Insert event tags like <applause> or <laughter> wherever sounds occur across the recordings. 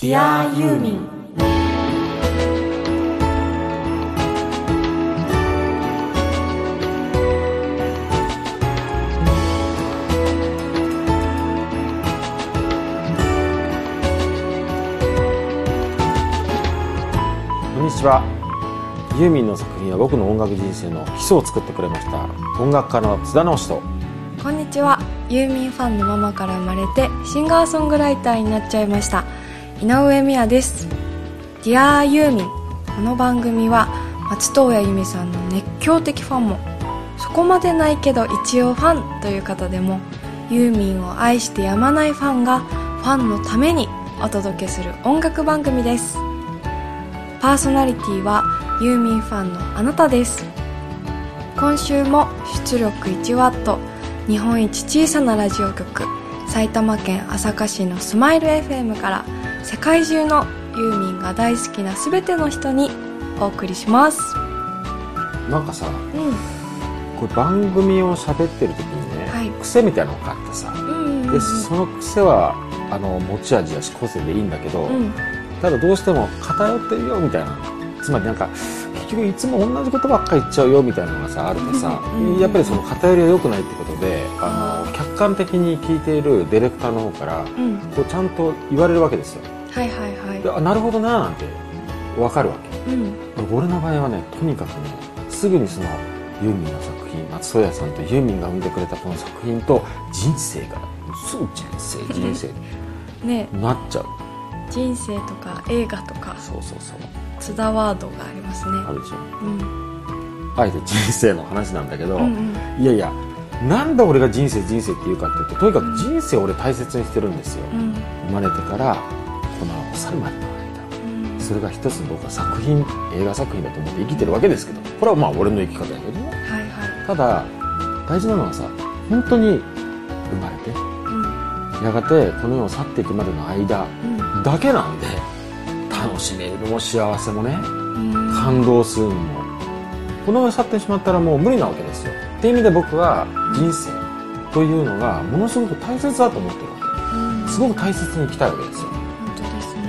Dear ユーミンこんにちは。ユーミンの作品は僕の音楽人生の基礎を作ってくれました音楽家の津田直人こんにちは。ユーミンファンのママから生まれてシンガーソングライターになっちゃいました井上美也です。Dear ユーミン。この番組は松任谷由実さんの熱狂的ファンもそこまでないけど一応ファンという方でもユーミンを愛してやまないファンがファンのためにお届けする音楽番組です。パーソナリティはユーミンファンのあなたです。今週も出力 1W 日本一小さなラジオ局埼玉県朝霞市のスマイル FM から世界中のユーミンが大好きな全ての人にお送りします。なんかさうん。これ番組を喋ってる時にね、はい。癖みたいなのがあってさうんうんでその癖はあの持ち味やし個性でいいんだけど、うん。ただどうしても偏ってるよみたいな。つまりなんか結局いつも同じことばっかり言っちゃうよみたいなのがさあるとさ、やっぱりその偏りは良くないってことであの客観的に聞いているディレクターの方からうん。こうちゃんと言われるわけですよ。はいはいはい。であなるほどななんて分かるわけ。うん。俺の場合はねとにかくねすぐにそのユーミンの作品松任谷さんとユーミンが生んでくれたこの作品と人生がすぐ人生人生 <laughs> ね。になっちゃう。人生とか映画とか。そうそうそう津田ワードがありますね。あるでしょうん。あえて人生の話なんだけど、うんうん。いやいやなんで俺が人生人生って言うかっていうととにかく人生を俺大切にしてるんですよ、うん。生まれてからこの去るまでの間うん。それが一つの僕は作品映画作品だと思って生きてるわけですけどこれはまあ俺の生き方やけどね。はいはい。ただ大事なのはさ本当に生まれてうん。やがてこの世を去っていくまでの間うん。だけなんで楽しめる。のも幸せもねうん。感動するのもこの世を去ってしまったらもう無理なわけですよ。っていう意味で僕は人生というのがものすごく大切だと思ってるわうん。けすごく大切に生きたいわけですよ。本当ですね。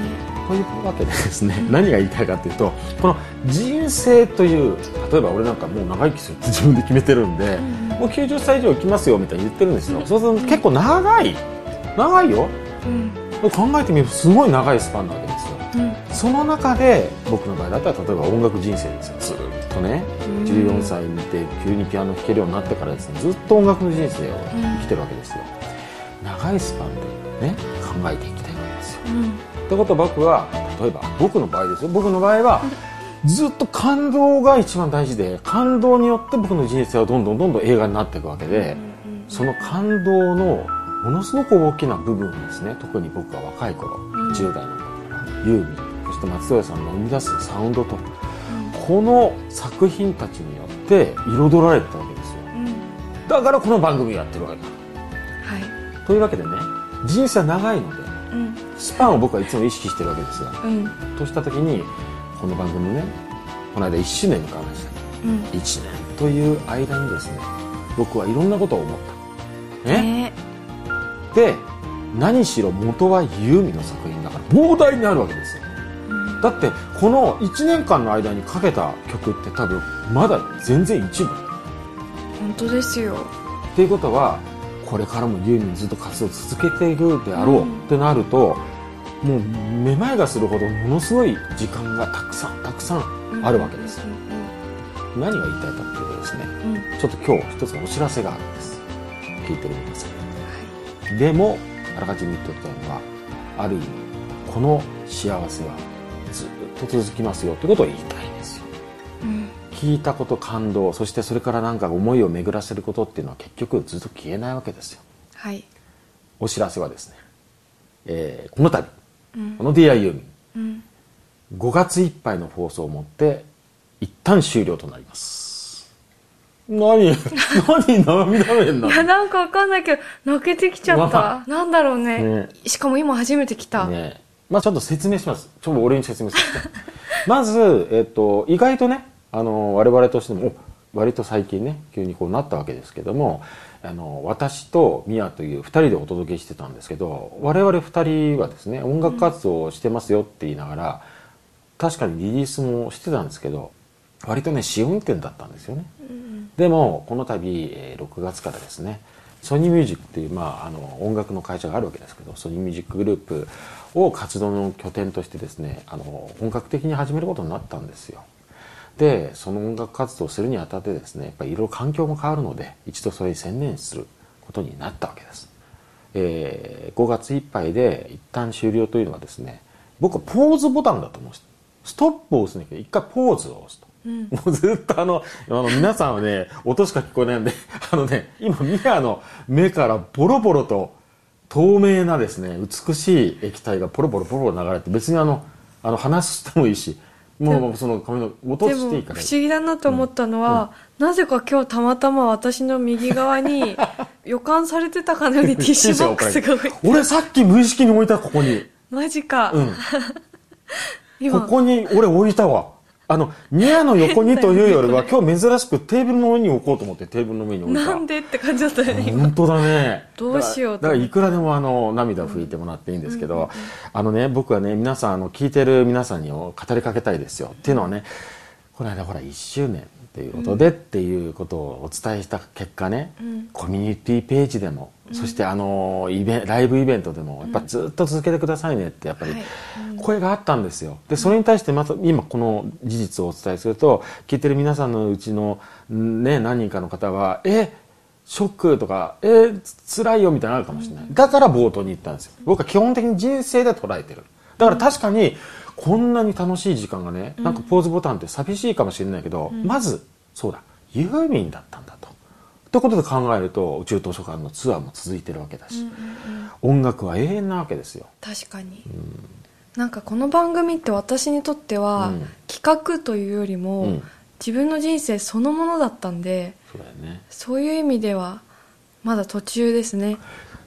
というわけでですね。<laughs> 何が言いたいかというとこの人生という例えば俺なんかもう長生きするって <laughs> 自分で決めてるんで、うんもう90歳以上生きますよみたいに言ってるんですよ、そうすると結構長い。長いよ。うん。考えてみるとすごい長いスパンなわけその中で僕の場合だったら例えば音楽人生ですよ。ずっとね14歳にて急にピアノ弾けるようになってからですねずっと音楽の人生を生きてるわけですよ。長いスパンでね考えていきたいわけですよ。うん。ってことは僕は例えば僕の場合ですよ。僕の場合はずっと感動が一番大事で感動によって僕の人生はどんどんどんどん映画になっていくわけでその感動のものすごく大きな部分をですね。特に僕が若い頃ん。10代の頃ユーミンそして松任谷さんの生み出すサウンドとこの作品たちによって彩られてたわけですよ。うん。だからこの番組をやってるわけだ。はい。というわけでね人生は長いのでうん。スパンを僕はいつも意識してるわけですがうん。とした時にこの番組ねこの間1周年迎えました。うん。1年という間にですね僕はいろんなことを思った。ね。ね。で何しろ元はユーミンの作品だから膨大にあるわけですよだってこの1年間の間にかけた曲って多分まだ全然一部。本当ですよ。っていうことはこれからもユーミンずっと活動を続けていくであろううん。ってなると、もうめまいがするほどものすごい時間がたくさんたくさんあるわけです。ようん何が言いたいかっていうとですねうん。うんちょっと今日一つのお知らせがあるんです。聞いてみてください。でもあらかじめ言っておきたいのはある意味この幸せはと続きますよということを言いたいんですよ。うん。聞いたこと感動そしてそれからなんか思いを巡らせることっていうのは結局ずっと消えないわけですよ。はい。お知らせはですね、えーこの度うん。この Dear ユーミンうん。5月いっぱいの放送をもって一旦終了となります。何 <laughs> 何涙目にないやなんかわかんないけど泣けてきちゃった。なんだろうね。ね。しかも今初めて来た。ねまあちょっと説明します。ちょっと俺に説明させてまず、えっと意外とねあの我々としてもお割と最近ね急にこうなったわけですけどもあの私とミヤという2人でお届けしてたんですけど我々2人はですね音楽活動をしてますよって言いながら、確かにリリースもしてたんですけど割とね試運転だったんですよね、でもこの度、えー6月からですねソニーミュージックっていう、まあ、あの音楽の会社があるわけですけどソニーミュージックグループを活動の拠点としてですねあの本格的に始めることになったんですよ。でその音楽活動をするにあたってですねやっぱりいろいろ環境も変わるので一度それに専念することになったわけです、えー5月いっぱいで一旦終了というのはですね僕はポーズボタンだと思うストップを押すんだけど一回ポーズを押すと。もうずっとあの、あの皆さんはね、音しか聞こえないんで、あのね、今ミアの目からボロボロと透明なですね、美しい液体がポロポロポロ流れて、別にあの、あの話してもいいし、もうその髪の音でもしていいから。不思議だなと思ったのは、なぜか今日たまたま私の右側に予感されてたかのようにティッシュボックスが置いて俺さっき無意識に置いた、ここに。マジか、うん。<laughs> 今ここに俺置いたわ。あの、ニアの横にというよりは、<laughs> 今日珍しくテーブルの上に置こうと思ってテーブルの上に置いた。なんでって感じだったよね今本当だね。どうしようとだからだからいくらでもあの涙を拭いてもらっていいんですけど、あのね僕はね皆さんあの聞いてる皆さんに語りかけたいですよ。っていうのはねこの間ほら1周年っていうことでっていうことをお伝えした結果ね、コミュニティページでも、そしてあのイベンライブイベントでもやっぱずっと続けてくださいねってやっぱりはい声があったんですよ。でそれに対してまた今この事実をお伝えすると聞いてる皆さんのうちのね何人かの方はえショックとか、えー、つ辛いよみたいなのあるかもしれない。だから冒頭に言ったんですよ。僕は基本的に人生で捉えてる。だから確かに、こんなに楽しい時間がね、なんかポーズボタンって寂しいかもしれないけど、まず、そうだ、ユーミンだったんだと。ということで考えると、宇宙図書館のツアーも続いてるわけだし、音楽は永遠なわけですよ。確かに、なんかこの番組って私にとっては、うん。企画というよりも、うん。自分の人生そのものだったんでそうだよね。そういう意味ではまだ途中ですね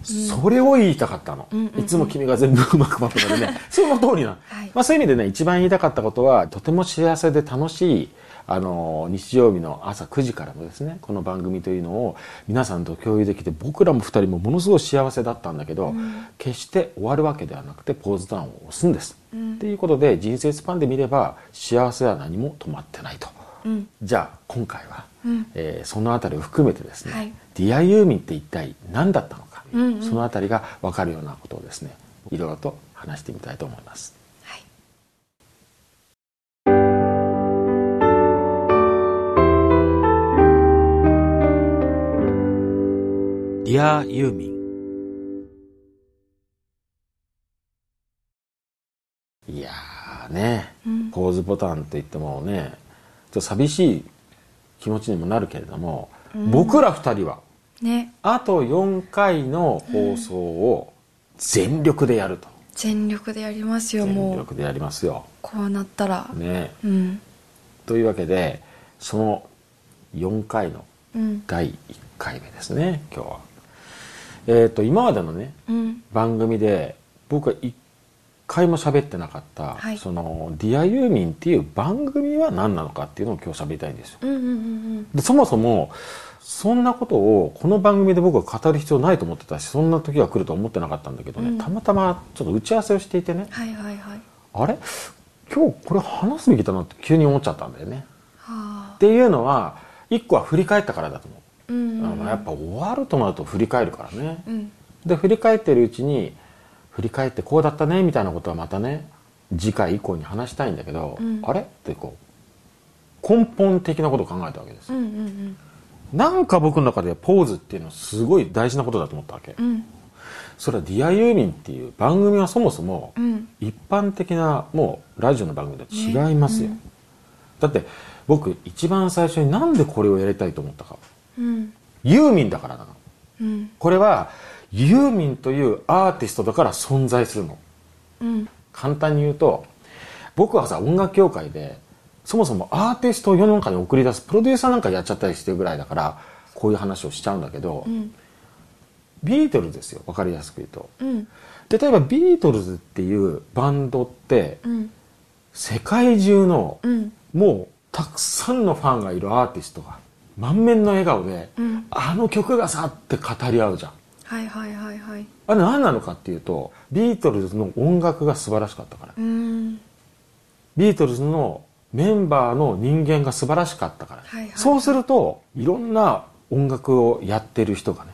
それを言いたかったの、うんうんうん。いつも君が全部うまくまとめてね。<laughs> その通りなの、はい。まあ、そういう意味でね一番言いたかったことはとても幸せで楽しいあの日曜日の朝9時からのですねこの番組というのを皆さんと共有できて僕らも2人もものすごい幸せだったんだけど、決して終わるわけではなくてポーズダウンを押すんです、っていうことで人生スパンで見れば幸せは何も止まってないと、うん。じゃあ今回は、うん。えーそのあたりを含めてですね、はい。ディアユーミンって一体何だったのか、うんうん。そのあたりが分かるようなことをですねいろいろと話してみたいと思います。はい。ディアユーミンいやーね、うん。ポーズボタンといってもねちょっと寂しい気持ちにもなるけれども、僕ら2人はね。あと4回の放送を全力でやると、全力でやりますよ全もう。力でやりますよ。こうなったら、ね。うん。というわけでその4回のうん。第1回目ですね今日は。えっ、と今までのねうん。番組で僕は1回も喋ってなかった、はい。その「ディアユーミンっていう番組は何なのかっていうのを今日喋りたいんですよ。うんうんうん。でそもそもそんなことをこの番組で僕は語る必要ないと思ってたしそんな時が来るとは思ってなかったんだけどね、うん。たまたまちょっと打ち合わせをしていてね。はいはいはい。あれ？今日これ話すべきだなって急に思っちゃったんだよね。はあっていうのは一個は振り返ったからだと思う、うんうんあのやっぱ終わるとなると振り返るからね、うん。で振り返ってるうちに振り返ってこうだったねみたいなことはまたね次回以降に話したいんだけど、うん。あれ？ってこう根本的なことを考えたわけです、うんうんなんか僕の中でポーズっていうのはすごい大事なことだと思ったわけ、うん。うんそれは「ディアユーミンっていう番組はそもそもうん。一般的なもうラジオの番組と違いますよ、ねだって僕一番最初になんでこれをやりたいと思ったか。うん。ユーミンだからなの。うん。これはユーミンというアーティストだから存在するの。うん。簡単に言うと僕はさ音楽業界でそもそもアーティストを世の中に送り出すプロデューサーなんかやっちゃったりしてるぐらいだからこういう話をしちゃうんだけど、うんビートルズですよ分かりやすく言うと。うん。例えばビートルズっていうバンドってうん。世界中のうん。もうたくさんのファンがいるアーティストが満面の笑顔で、うん。あの曲がさって語り合うじゃん。はいはいはいはい。あれ何なのかっていうとビートルズの音楽が素晴らしかったから。ビートルズのメンバーの人間が素晴らしかったから、はいはい。そうするといろんな音楽をやってる人がね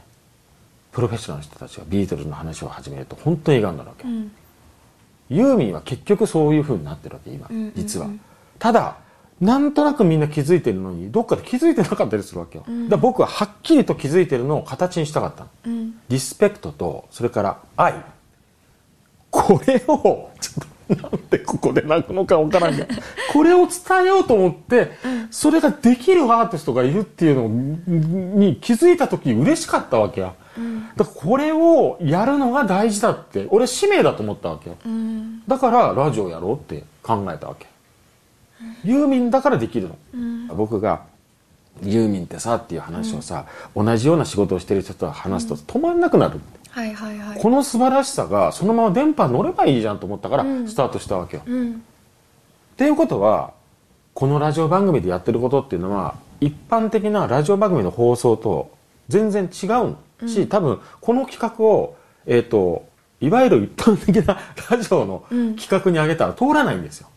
プロフェッショナルの人たちがビートルズの話を始めると本当に笑顔になるわけ、うん。ユーミンは結局そういう風になってるわけ今、うんうんうん。実は。ただなんとなくみんな気づいてるのにどっかで気づいてなかったりするわけよ、うん。だから僕ははっきりと気づいてるのを形にしたかったの。うん。リスペクトとそれから愛。これをちょっとなんでここで泣くのかわからんけどこれを伝えようと思ってそれができるアーティストがいるっていうのに気づいた時嬉しかったわけよだからこれをやるのが大事だって俺使命だと思ったわけよ。だからラジオやろうって考えたわけ。ユーミンだからできるの、僕がユーミンってさっていう話をさ、同じような仕事をしてる人と話すと止まんなくなる、はいはいはい。この素晴らしさがそのまま電波に乗ればいいじゃんと思ったからうん。スタートしたわけよ、うん。っていうことはこのラジオ番組でやってることっていうのは一般的なラジオ番組の放送と全然違うし、多分この企画をえっ、といわゆる一般的なラジオのうん。企画に上げたら通らないんですよ。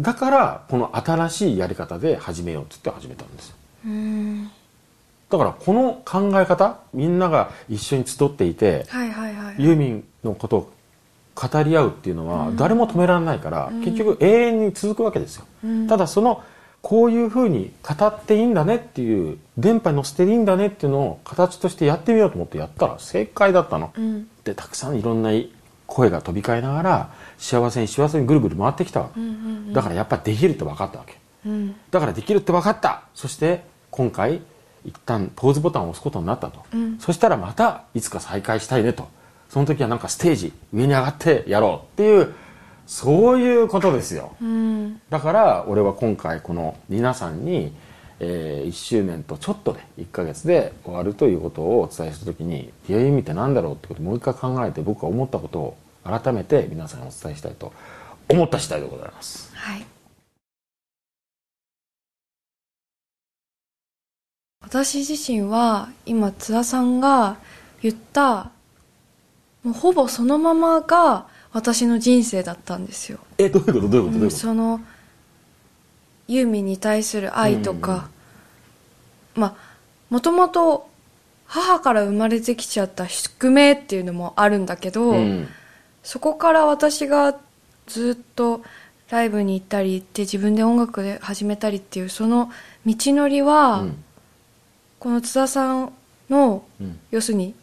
だからこの新しいやり方で始めようっつって始めたんですよ。うんだからこの考え方みんなが一緒に集っていてはいはいはいユーミンのことを語り合うっていうのは誰も止められないから、結局永遠に続くわけですよ、うん。ただそのこういうふうに語っていいんだねっていう電波に乗せていいんだねっていうのを形としてやってみようと思ってやったら正解だったの、うん。でたくさんいろんな声が飛び交いながら幸せに幸せにぐるぐる回ってきたわけ、うんうんだからやっぱできるって分かったわけ。うん。だからできるって分かった。そして今回一旦ポーズボタンを押すことになったと、うん。そしたらまたいつか再開したいねと。その時はなんかステージ上に上がってやろうっていうそういうことですよ。うん。だから俺は今回この皆さんに、え1周年とちょっとで1ヶ月で終わるということをお伝えした時に「ディアユーミンって何だろう?」ってことをもう一回考えて僕は思ったことを改めて皆さんにお伝えしたいと思った次第でございます。はい私自身は今津田さんが言ったもうほぼそのままが私の人生だったんですよ、えどういうこと？どういうこと？どういううんことそのユーミンに対する愛とか、まあもともと母から生まれてきちゃった宿命っていうのもあるんだけど、うん。そこから私がずっとライブに行ったり行って自分で音楽で始めたりっていうその道のりは、うんこの津田さんのうん。要するに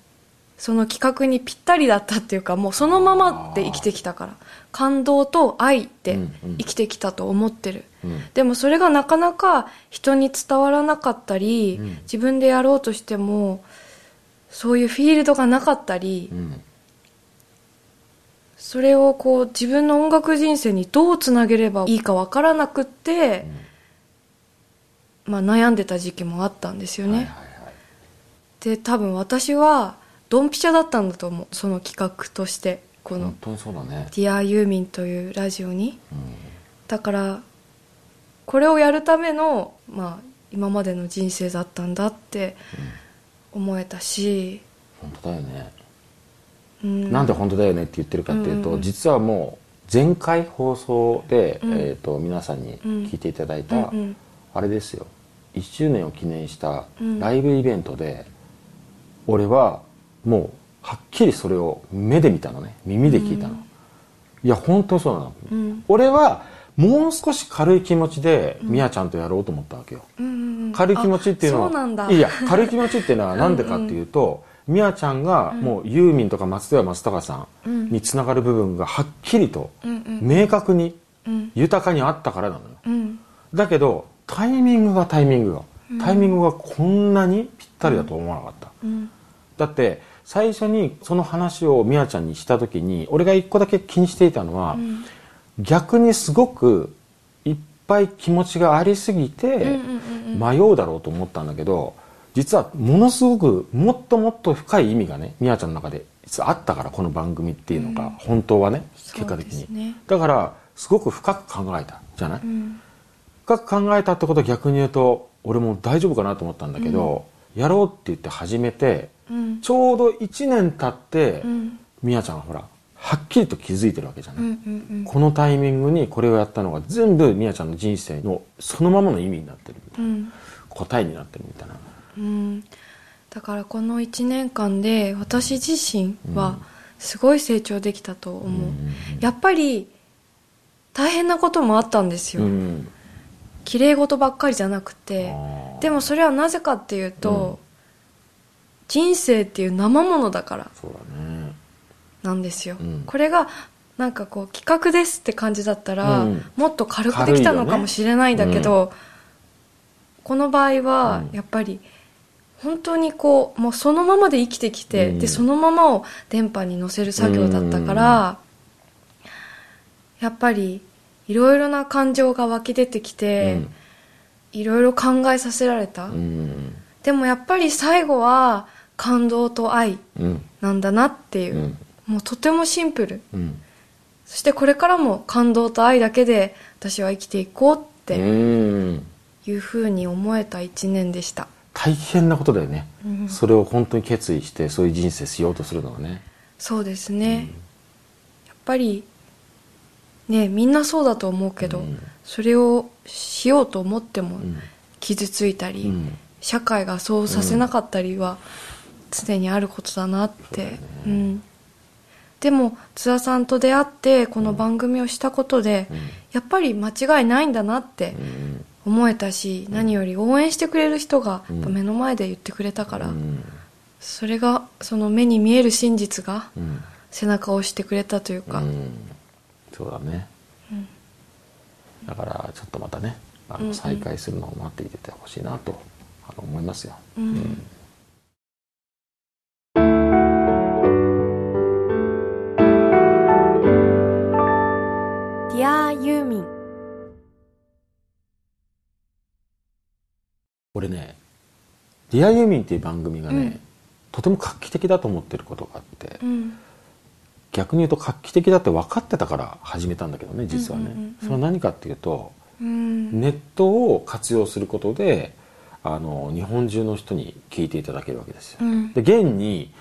その企画にぴったりだったっていうかもうそのままで生きてきたから感動と愛でうんうん。生きてきたと思ってる、うん。でもそれがなかなか人に伝わらなかったり、うん。自分でやろうとしてもそういうフィールドがなかったり、うん。それをこう自分の音楽人生にどうつなげればいいかわからなくって、まあ、悩んでた時期もあったんですよね、はいはいはい。で多分私はドンピシャだったんだと思うその企画としてこの本当にそうだね「ディアユーミンというラジオに。うん。だからこれをやるための、まあ、今までの人生だったんだって思えたし、本当だよね。うん、なんで本当だよねって言ってるかっていうと、うん実はもう前回放送で、うん。えー、と皆さんに聞いていただいた、うんうん。あれですよ1周年を記念したうん。ライブイベントで、俺はもうはっきりそれを目で見たのね。耳で聞いたの、うん。いや本当にそうなの、うん。俺はもう少し軽い気持ちでみやちゃんとやろうと思ったわけよ、うんうんうん。軽い気持ちっていうのはいや軽い気持ちっていうのは何でかっていうとみやちゃんがもうユーミンとか松任谷松隆さんにつながる部分がはっきりとうんうん。明確にうん。豊かにあったからなのよ。うん。だけどタイミングがタイミングがタイミングがこんなにぴったりだと思わなかった、うん。だって最初にその話をみやちゃんにした時に俺が一個だけ気にしていたのは、うん。逆にすごくいっぱい気持ちがありすぎて迷うだろうと思ったんだけど実はものすごくもっともっと深い意味がねみやちゃんの中であったからこの番組っていうのが、うん。本当はね結果的に、ねだからすごく深く考えたじゃない、うんかく考えたってことは逆に言うと俺も大丈夫かなと思ったんだけど、やろうって言って始めてうん。ちょうど1年経って、うん。みやちゃんがほらはっきりと気づいてるわけじゃない、うんうんこのタイミングにこれをやったのが全部みやちゃんの人生のそのままの意味になってるみたいな、うん。答えになってるみたいな。うん。だからこの1年間で私自身はすごい成長できたと思う、うん。やっぱり大変なこともあったんですよ、うん綺麗事ばっかりじゃなくてでもそれはなぜかっていうと、人生っていう生ものだからなんですよ、うん。これがなんかこう企画ですって感じだったら、うん。もっと軽くできたのかもしれないんだけど、この場合はうん。やっぱり本当にこうもうそのままで生きてきて、うん。でそのままを電波に乗せる作業だったから、やっぱりいろいろな感情が湧き出てきて、いろいろ考えさせられた、でもやっぱり最後は感動と愛うん。なんだなっていう。う、ん。もうとてもシンプル。うん。そしてこれからも感動と愛だけで私は生きていこうってうん。いうふうに思えた一年でした、大変なことだよね、うん。それを本当に決意してそういう人生しようとするのはね。そうですね、やっぱりねみんなそうだと思うけど、うん。それをしようと思ってもうん。傷ついたり、うん。社会がそうさせなかったりは常にあることだなって、うん。でも津田さんと出会ってこの番組をしたことで、うん。やっぱり間違いないんだなってうん。思えたし、何より応援してくれる人がうん。やっぱ目の前で言ってくれたから、うん。それがその目に見える真実がうん。背中を押してくれたというか、うんそうだね、うん。だからちょっとまたねあのうんうん。再開するのを待っていててほしいなと思いますよ、うん。ディアユーミン俺ね「ディアユーミン」っていう番組がね、うん。とても画期的だと思ってることがあって、うん逆に言うと画期的だって分かってたから始めたんだけどね実はね、うんうんうん。うんそれは何かっていうとうん。ネットを活用することであの日本中の人に聞いていただけるわけですよ、うん。で現に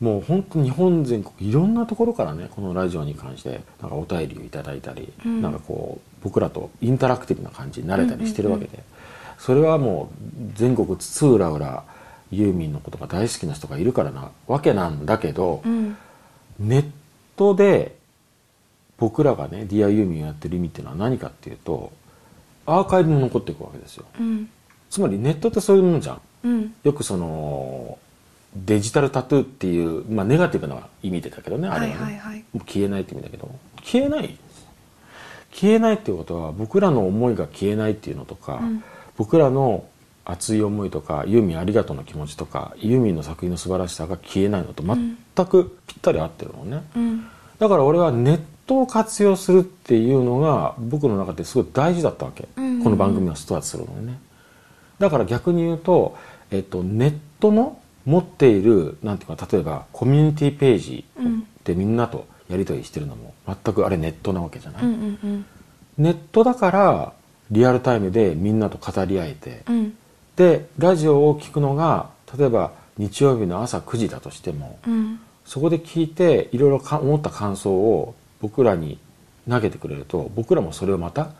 もう本当日本全国いろんなところからねこのラジオに関してなんかお便りをいただいたり、うん。なんかこう僕らとインタラクティブな感じになれたりしてるわけで、それはもう全国津々浦々ユーミンのことが大好きな人がいるからなわけなんだけど、うん。ネットで僕らがね「ディアユーミンをやってる意味っていうのは何かっていうとアーカイブも残っていくわけですよ。うん。つまりネットってそういうもんじゃん。うん。よくそのデジタルタトゥーっていう、まあ、ネガティブな意味でだけどねあれはね、はいはいはい。もう消えないって意味だけど。消えない。消えないっていうことは僕らの思いが消えないっていうのとか、うん。僕らの熱い思いとかユーミンありがとうの気持ちとかユーミンの作品の素晴らしさが消えないのと全くぴったり合ってるのね、うん。だから俺はネットを活用するっていうのが僕の中ですごい大事だったわけ、うんうんうん。この番組をスタートするのにね。だから逆に言うと、えっと、ネットの持っているなんていうか例えばコミュニティページうん。でみんなとやり取りしてるのも全くあれネットなわけじゃない、うんうんうん。ネットだからリアルタイムでみんなと語り合えて、うんでラジオを聞くのが例えば日曜日の朝9時だとしても、うん。そこで聞いていろいろか思った感想を僕らに投げてくれると僕らもそれをまた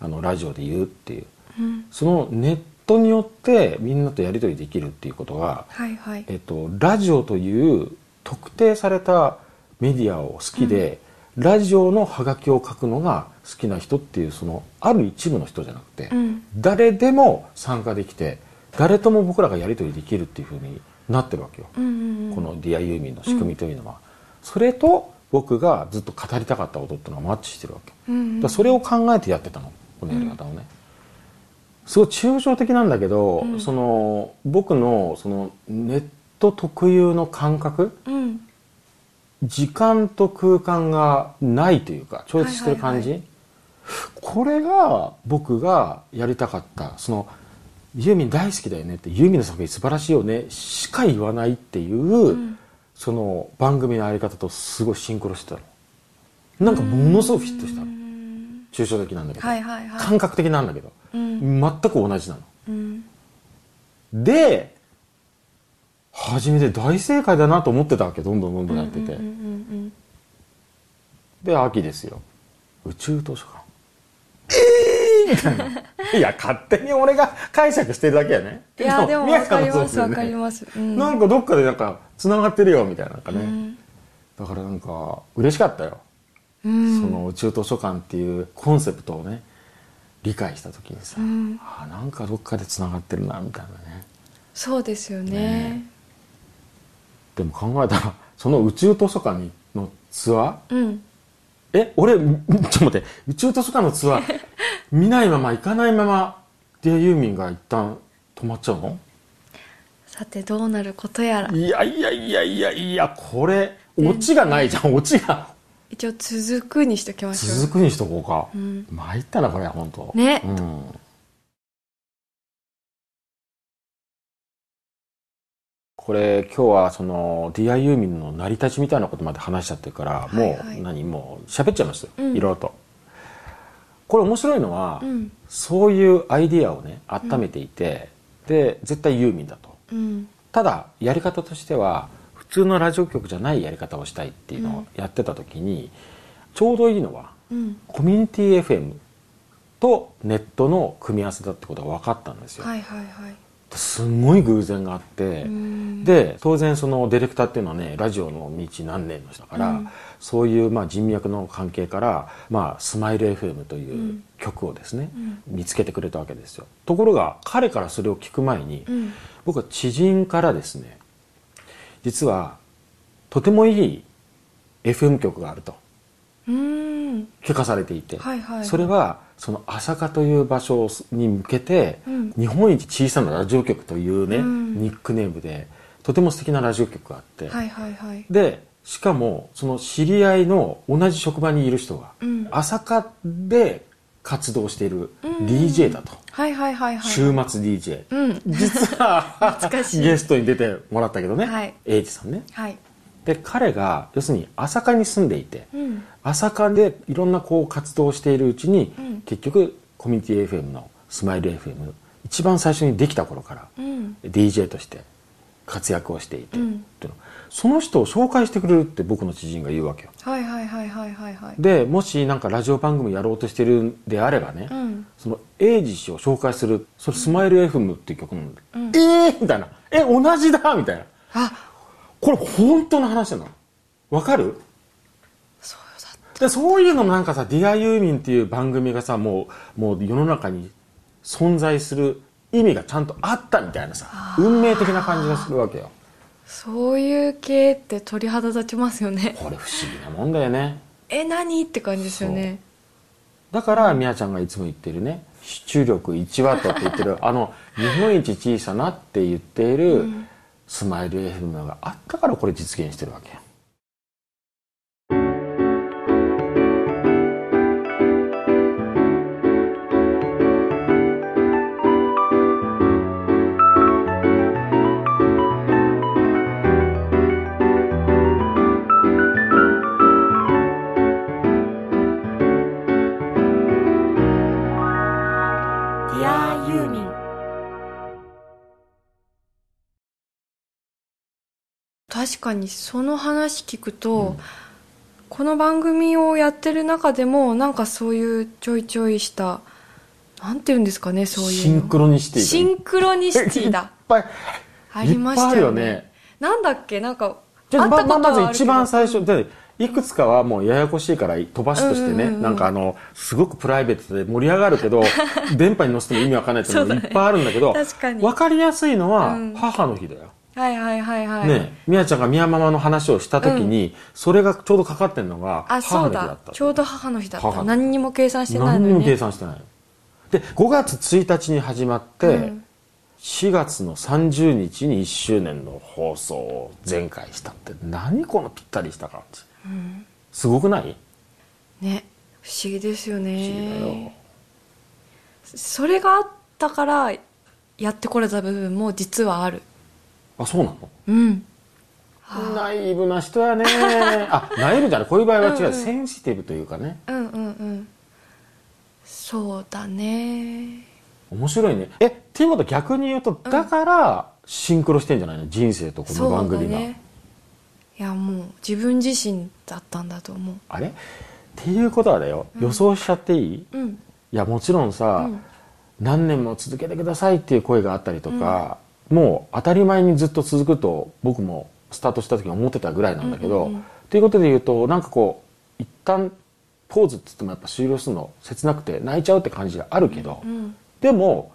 あのラジオで言うっていう。うん。そのネットによってみんなとやり取りできるっていうことが、はいはい。えっと、ラジオという特定されたメディアを好きで、ラジオのハガキを書くのが好きな人っていうそのある一部の人じゃなくて、うん。誰でも参加できて誰とも僕らがやり取りできるっていうふうになってるわけよ。うんうんうん。この「ディアユーミンの仕組みというのは、それと僕がずっと語りたかったことっていうのがマッチしてるわけ、うんうんだそれを考えてやってたの。このやり方をね、すごい抽象的なんだけど、うん。その僕のそのネット特有の感覚うん。時間と空間がないというか超越してる感じ、はいはいこれが僕がやりたかったそのユーミン大好きだよねってユーミンの作品素晴らしいよねしか言わないっていう、うん。その番組のあり方とすごいシンクロしてたの。なんかものすごくフィットしたの。うん。抽象的なんだけど、はいはいはい。感覚的なんだけど。うん。全く同じなの。うん。で初めて大正解だなと思ってたわけどんどんどんどんやってて、で秋ですよ。宇宙図書館えーみたいな。いや勝手に俺が解釈してるだけやね。いやでも宮わかりますわかります。うん。なんかどっかでなんかつながってるよみたいななんかね、うん。だからなんか嬉しかったよ、うん。その宇宙図書館っていうコンセプトをね理解した時にさ、うん。あなんかどっかでつながってるなみたいなね。そうですよね。ね。でも考えたらその宇宙図書館にのツアーうんえ俺んちょっと待って。宇宙図書館のツアー <laughs> 見ないまま行かないままディアユーミンが一旦止まっちゃうの？さてどうなることやら。いやいやいやいやいやこれオチがないじゃん。オチが。一応続くにしときましょう。続くにしとこうか、うん。参ったなこれ本当。ね。うんこれ今日はそのディアユーミンの成り立ちみたいなことまで話しちゃってるから、もはいはい。う何？もう喋っちゃいます。よ、うん。いろいろと。これ面白いのは、うん。そういうアイディアをね温めていて、で絶対ユーミンだと。うん。ただやり方としては普通のラジオ局じゃないやり方をしたいっていうのをやってた時に、ちょうどいいのはうん。コミュニティ FM とネットの組み合わせだってことが分かったんですよ、はいはいはいすんごい偶然があって、うん。で当然そのディレクターっていうのはねラジオの道何年の人だから、うん。そういうまあ人脈の関係から、まあ、スマイル FM という曲をですね、見つけてくれたわけですよ。ところが彼からそれを聞く前に、うん。僕は知人からですね実はとてもいい FM 局があるとうん。聞かされていて、はいはい。それはその朝霞という場所に向けて、うん。日本一小さなラジオ局というね、うん。ニックネームでとても素敵なラジオ局があって、はいはいはい。でしかもその知り合いの同じ職場にいる人が、うん。朝霞で活動しているうん。DJ だと、はいはいはいはい。週末 DJ、うん。実は懐かしい。ゲストに出てもらったけどね、はい。英二さんね。はいで彼が要するに朝霞に住んでいて、うん。朝霞でいろんなこう活動をしているうちに、うん。結局コミュニティ FM のスマイル FM 一番最初にできた頃から、うん。DJ として活躍をしていて、ての。その人を紹介してくれるって僕の知人が言うわけよ。はいはいはいはいはいはい。でもしなんかラジオ番組やろうとしてるんであればね、うん。その英二氏を紹介するそれスマイル FM っていう曲なんだ、うん。えーみたいな。え同じだみたいな。あこれ本当の話なの？わかる？そうだでそういうのなんかさ「ディアユーミンっていう番組がさもうもう世の中に存在する意味がちゃんとあったみたいなさ運命的な感じがするわけよ。そういう系って鳥肌立ちますよね。これ不思議なもんだよね。え何？って感じですよね。だからみやちゃんがいつも言ってるね。出力1ワットって言ってる。<laughs> あの日本一小さなって言っているスマイル FM があったからこれ実現してるわけや。確かにその話聞くと、この番組をやってる中でもなんかそういうちょいちょいしたなんて言うんですかねそういうの。シンクロニシティがシンクロニシティ <laughs> いっだぱい。ありましたよね。よね。なんだっけ？なんかああったことはままず一番最初でいくつかはもうややこしいから飛ばしとしてね、うんうんうん。なんかあのすごくプライベートで盛り上がるけど <laughs> 電波に乗せても意味わかんないっていうのもいっぱいあるんだけど確かに。分かりやすいのはうん。母の日だよ、はいはいはいはい、ねみやちゃんがみやママの話をした時に、それがちょうどかかってんのがあそう母の日だった。だ。ちょうど母の日だった。何にも計算してないのに、何にもね、計算してない。で5月1日に始まって、うん。4月の30日に1周年の放送を前回したって何このぴったりした感じ、すごくない？ね不思議ですよ不思議だよ。ねそれがあったからやってこれた部分も実はあるあそうなの？うん。ナイーブな人やね。<laughs> あナイーブじゃない。こういう場合は違う、うんうん。センシティブというかね。うんうんうん。そうだね。面白いね。えっていうことは逆に言うとだからシンクロしてんじゃないの？人生とこの番組が、ねいやもう自分自身だったんだと思う。あれ？っていうことはだよ、予想しちゃっていい、うん。いやもちろんさ、うん。何年も続けてくださいっていう声があったりとか、もう当たり前にずっと続くと僕もスタートした時に思ってたぐらいなんだけど、うんうんうん。ということで言うとなんかこう一旦ポーズっつってもやっぱ終了するの切なくて泣いちゃうって感じがあるけど、うんでも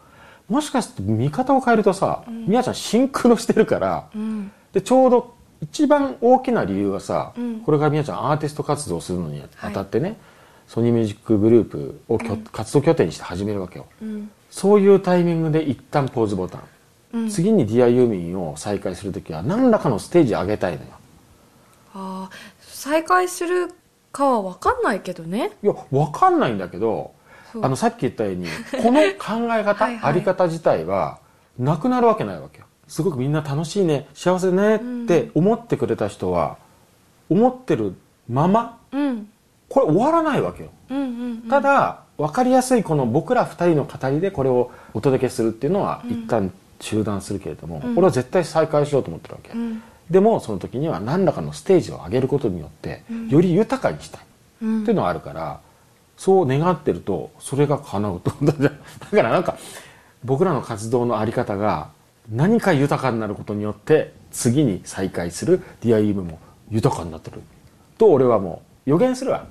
もしかして見方を変えるとさ、みやちゃんシンクロしてるから、うん。でちょうど一番大きな理由はさ、うん。これからみやちゃんアーティスト活動をするのにあたってね、ソニーミュージックグループをきょ、活動拠点にして始めるわけよ。うん。そういうタイミングで一旦ポーズボタン、うん。次に「ディアユーミンを再開する時は何らかのステージ上げたいのよ。ああ再開するかは分かんないけどね。いや分かんないんだけどあのさっき言ったようにこの考え方 <laughs> はいはい。あり方自体はなくなるわけないわけよ。すごくみんな楽しいね幸せねって思ってくれた人は思ってるままうん。これ終わらないわけよ。うんうんうん。ただ分かりやすいこの僕ら二人の語りでこれをお届けするっていうのは一旦中断するけれども、うん。俺は絶対再開しようと思ってるわけ、うん。でもその時には何らかのステージを上げることによってより豊かにしたい。うん。っていうのはあるからそう願ってるとそれが叶うと。<laughs> だからなんか僕らの活動のあり方が何か豊かになることによって次に再開する DIM も豊かになってる。と俺はもう予言するわ。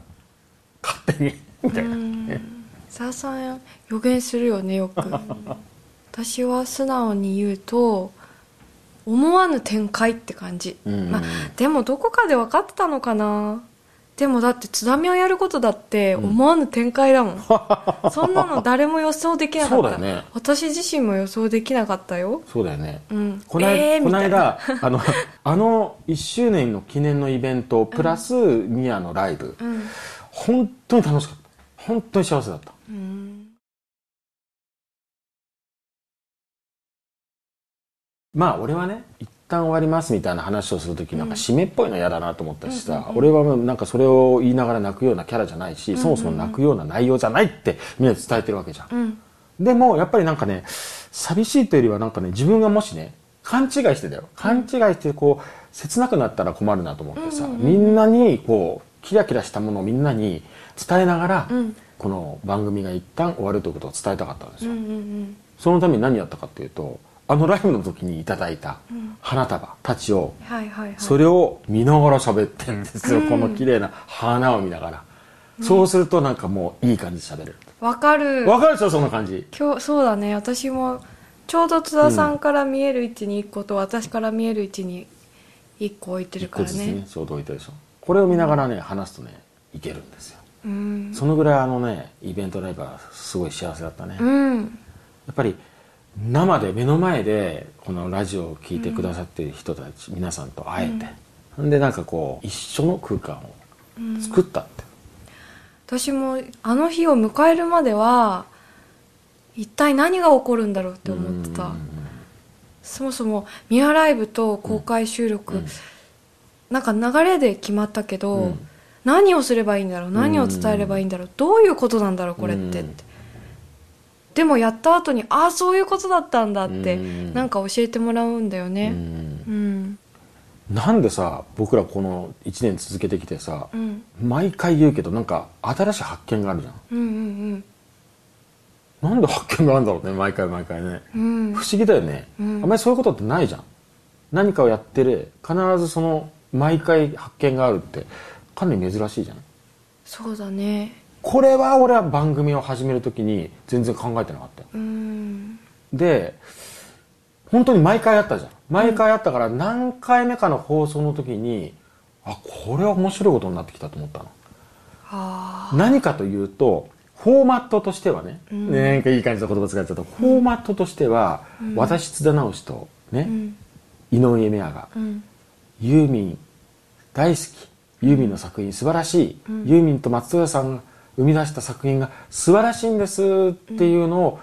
勝手に。みたいな。ねさあさん予言するよねよく <laughs> 私は素直に言うと思わぬ展開って感じ、うんうん。うんまあ、でもどこかで分かってたのかな。でもだって津波をやることだって思わぬ展開だもん、<laughs> そんなの誰も予想できなかった。そうだよね。私自身も予想できなかったよ。そうだよね。うん。この間,、えーこの間あの <laughs> あの1周年の記念のイベントプラスミヤのライブ、うん。本当に楽しかった。本当に幸せだった。うんまあ俺はね一旦終わりますみたいな話をする時なんか締めっぽいの嫌だなと思ったしさ、俺はなんかそれを言いながら泣くようなキャラじゃないし、そもそも泣くような内容じゃないってみんなに伝えてるわけじゃん、うん。でもやっぱりなんかね寂しいというよりはなんかね自分がもしね勘違いしてだよ。勘違いしてこう切なくなったら困るなと思ってさ、みんなにこうキラキラしたものをみんなに伝えながら、うん。この番組が一旦終わるということを伝えたかったんですよ、そのために何やったかっていうとあのライブの時にいただいたん。花束たちをそれを見ながら喋ってるんですよ、うん。この綺麗な花を見ながら、そうするとなんかもういい感じで喋れる。わかる。わかるでしょそんな感じ。今日そうだね。私もちょうど津田さんから見える位置に1個と私から見える位置に1個置いてるからね。ねちょうど置いてるでしょこれを見ながらね話すとねいけるんですよ。うん。そのぐらいあのねイベントライブはすごい幸せだったね、やうん。っぱり生で目の前でこのラジオを聞いてくださってる人たち、皆さんと会えて、ん、でなんかこう一緒の空間を作ったって、私もあの日を迎えるまでは一体何が起こるんだろうって思ってた。うん。そもそもミアライブと公開収録、うん。なんか流れで決まったけど、うん。何をすればいいんだろう何を伝えればいいんだろう、どういうことなんだろうこれってって、うんでもやった後にああそういうことだったんだって、うん。なんか教えてもらうんだようねん。うん。なんでさ僕らこの1年続けてきてさう、ん。毎回言うけどなんか新しい発見があるじゃん。うんうんなんで発見があるんだろうね毎回毎回ね。うんうん。不思議だよね、うん。あんまりそういうことってないじゃん。何かをやってる必ずその毎回発見があるってかなり珍しいじゃん。そうだねこれは俺は番組を始めるときに全然考えてなかったよ。うん。で本当に毎回あったじゃん。毎回あったから何回目かの放送の時にあこれは面白いことになってきたと思ったの。あ何かというとフォーマットとしてはね、うん。ねなんかいい感じの言葉使っちゃった、フォーマットとしては、うん。私津田直しとね、井上メアがうん。ユーミン大好き。ユーミンの作品素晴らしい、うん。ユーミンと松任谷さんが生み出した作品が素晴らしいんですっていうのを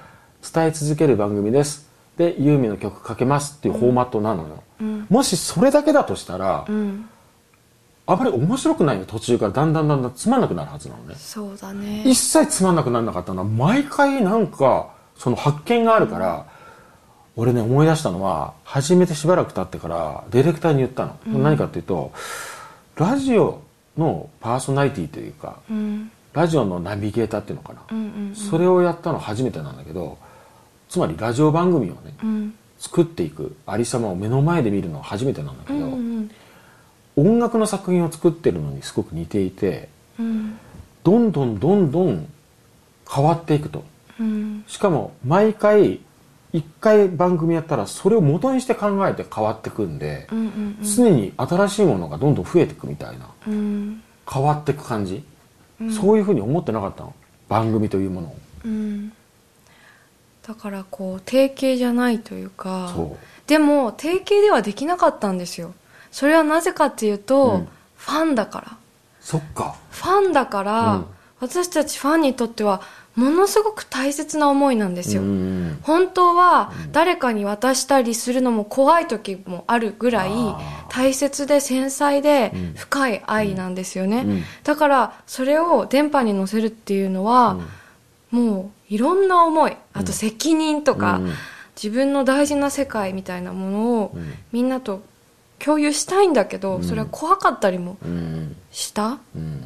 伝え続ける番組です。でユーミンの曲かけますっていうフォーマットなのよ、うん。もしそれだけだとしたら、うん。あまり面白くないよ途中からだんだんだんだんつまんなくなるはずなのね。そうだね。一切つまんなくならなかったのは毎回なんかその発見があるから、俺ね思い出したのは初めてしばらく経ってからディレクターに言ったの、何かっていうとラジオのパーソナリティというかうんラジオのナビゲーターっていうのかな、うんうんそれをやったの初めてなんだけどつまりラジオ番組をねうん。作っていくありさまを目の前で見るのは初めてなんだけど、うんうん音楽の作品を作ってるのにすごく似ていてうん。どんどんどんどん変わっていくと。うん。しかも毎回一回番組やったらそれを元にして考えて変わってくんでうんうん常に新しいものがどんどん増えていくみたいな。うん。変わっていく感じ、そういうふうに思ってなかったの。番組というものを。うん。だからこう定型じゃないというかでも定型ではできなかったんですよ。それはなぜかっていうと、うん。ファンだから。そっか。ファンだから、うん。私たちファンにとってはものすごく大切な思いなんですよ、うん。本当は誰かに渡したりするのも怖い時もあるぐらい大切で繊細でうん。深い愛なんですよね、うん。だからそれを電波に乗せるっていうのは、もういろんな思い。あと責任とか、うん。自分の大事な世界みたいなものをうん。みんなと共有したいんだけど、うん。それは怖かったりもうん。した？うん。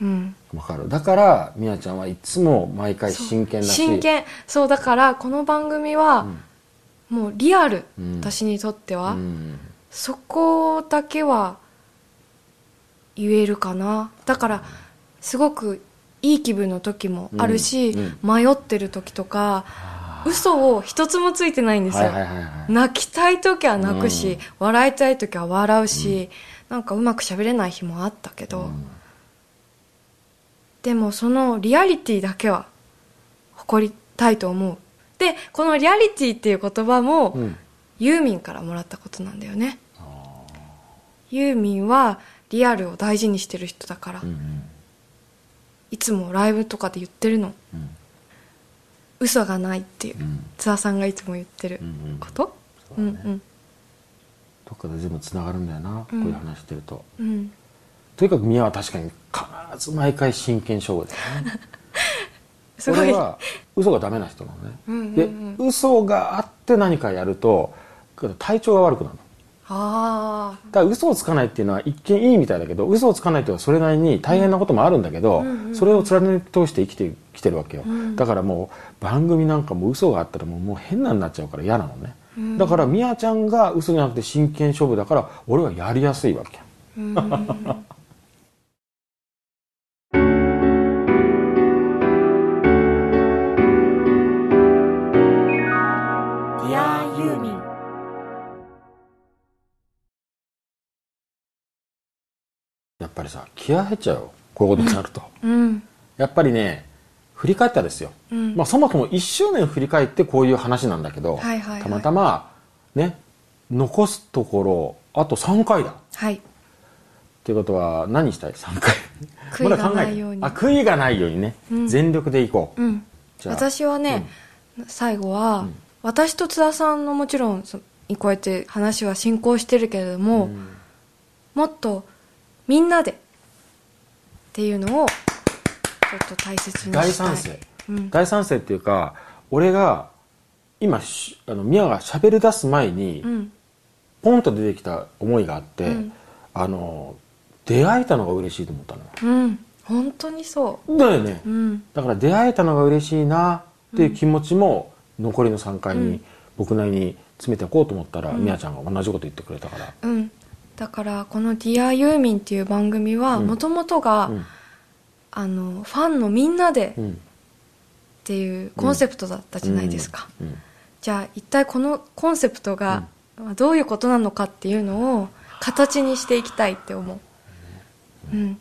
うんわかる。だからみやちゃんはいつも毎回真剣だし。真剣。そうだからこの番組はもうリアル、うん。私にとっては、うん。そこだけは言えるかな。だからすごくいい気分の時もあるし、うん。迷ってる時とか嘘を一つもついてないんですよ、はいはいはいはい。泣きたい時は泣くし、うん。笑いたい時は笑うし、なんかうまく喋れない日もあったけど、うんでもそのリアリティだけは誇りたいと思う。でこのリアリティっていう言葉も、うん。ユーミンからもらったことなんだよね。ユーミンはリアルを大事にしてる人だから、うんいつもライブとかで言ってるの。うん。嘘がないっていう、うん。津田さんがいつも言ってるうんうん。こと、そううんだね。うんどっかで全部つながるんだよな、うん。こういう話してると。うん。とにかく宮は確かに必ず毎回真剣勝負だよね。<laughs> すごい。俺は嘘がダメな人なのね、うんうんうん。で嘘があって何かやると体調が悪くなるの。あだから嘘をつかないっていうのは一見いいみたいだけど嘘をつかないというのはそれなりに大変なこともあるんだけど、うんうんうん。それを貫き通して生きてきてるわけよ、うんだからもう番組なんかも嘘があったらもうもう変なになっちゃうから嫌なのね、うんだからみやちゃんが嘘じゃなくて真剣勝負だから俺はやりやすいわけ。あうんぱりさ気合入っちゃうよ。こういうことになると、うん。やっぱりね振り返ったですよ、うん。まあ、そもそも1周年振り返ってこういう話なんだけど、はいはいはい。たまたまね残すところあと3回だ。はい。っていうことは何したい？3回。悔いがないように。あ悔いがないようにね、うん。全力でいこう、うん。私はね、最後は、うん。私と津田さんのもちろんそこうやって話は進行してるけれども、うん。もっとみんなで。っていうのをちょっと大切にしたい。大賛成、うん。大賛成っていうか俺が今しあの宮が喋り出す前に、うん。ポンと出てきた思いがあって、うん。あの出会えたのが嬉しいと思ったのよ。うん。本当にそだよね、ううん。だから出会えたのが嬉しいなっていう気持ちも残りの3回に僕なりに詰めていこうと思ったら、みやちゃんが同じこと言ってくれたから、うんだからこの「ディアユーミンっていう番組はうん。もともとが、うん。あのファンのみんなでっうん。ていうコンセプトだったじゃないですか、うん。うん。じゃあ一体このコンセプトがどういうことなのかっていうのを形にしていきたいって思う。うん。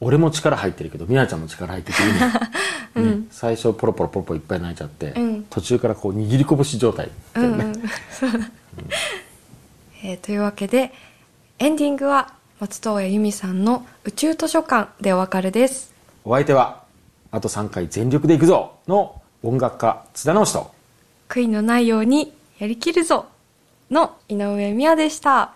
俺も力入ってるけどみやちゃんも力入ってていいね。<laughs> うん。ね。最初ポロポロポロポロいっぱい泣いちゃって、うん。途中からこう握り拳状態。だよね、うんうんえーというわけでエンディングは松任谷由実さんの「宇宙図書館」でお別れです。お相手はあと3回全力でいくぞの音楽家津田直人。悔いのないようにやりきるぞの井上美也でした